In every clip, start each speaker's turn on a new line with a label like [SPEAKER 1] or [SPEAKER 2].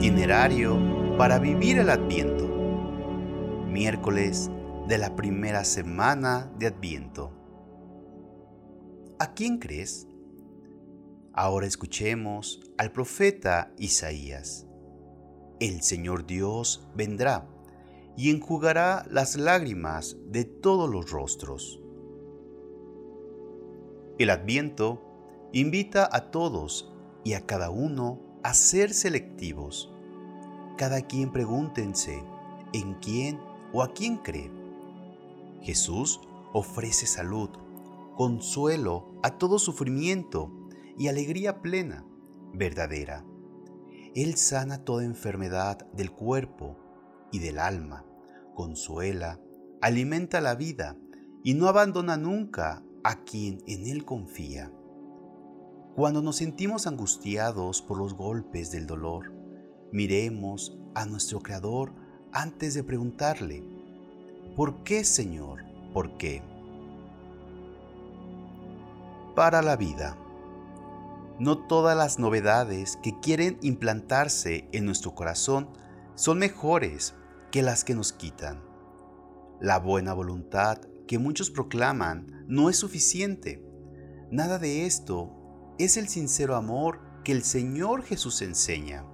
[SPEAKER 1] itinerario para vivir el Adviento. Miércoles de la primera semana de Adviento. ¿A quién crees? Ahora escuchemos al profeta Isaías. El Señor Dios vendrá y enjugará las lágrimas de todos los rostros. El Adviento invita a todos y a cada uno a ser selectivos. Cada quien pregúntense en quién o a quién cree. Jesús ofrece salud, consuelo a todo sufrimiento y alegría plena, verdadera. Él sana toda enfermedad del cuerpo y del alma, consuela, alimenta la vida y no abandona nunca a quien en Él confía. Cuando nos sentimos angustiados por los golpes del dolor, miremos a nuestro Creador antes de preguntarle, ¿por qué Señor? ¿Por qué? Para la vida. No todas las novedades que quieren implantarse en nuestro corazón son mejores que las que nos quitan. La buena voluntad que muchos proclaman no es suficiente. Nada de esto es el sincero amor que el Señor Jesús enseña.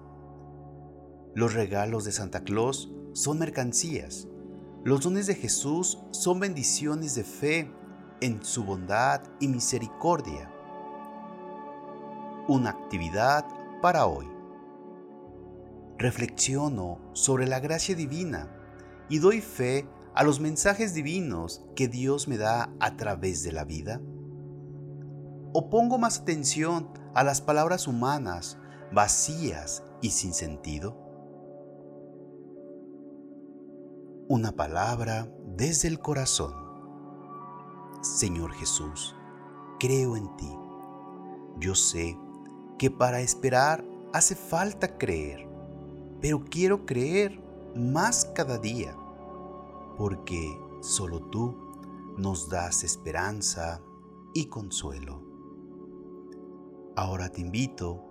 [SPEAKER 1] Los regalos de Santa Claus son mercancías. Los dones de Jesús son bendiciones de fe en su bondad y misericordia. Una actividad para hoy. Reflexiono sobre la gracia divina y doy fe a los mensajes divinos que Dios me da a través de la vida o pongo más atención a las palabras humanas vacías y sin sentido? Una palabra desde el corazón. Señor Jesús, creo en ti. Yo sé que para esperar hace falta creer, pero quiero creer más cada día, porque solo tú nos das esperanza y consuelo. Ahora te invito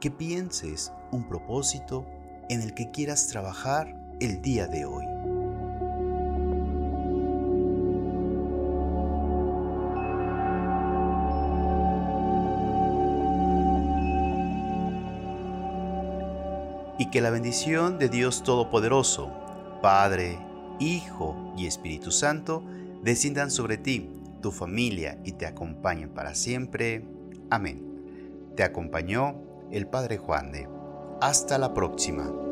[SPEAKER 1] que pienses un propósito en el que quieras trabajar el día de hoy. Y que la bendición de Dios Todopoderoso, Padre, Hijo y Espíritu Santo, desciendan sobre ti, tu familia y te acompañen para siempre. Amén. Te acompañó el Padre Juan de. Hasta la próxima.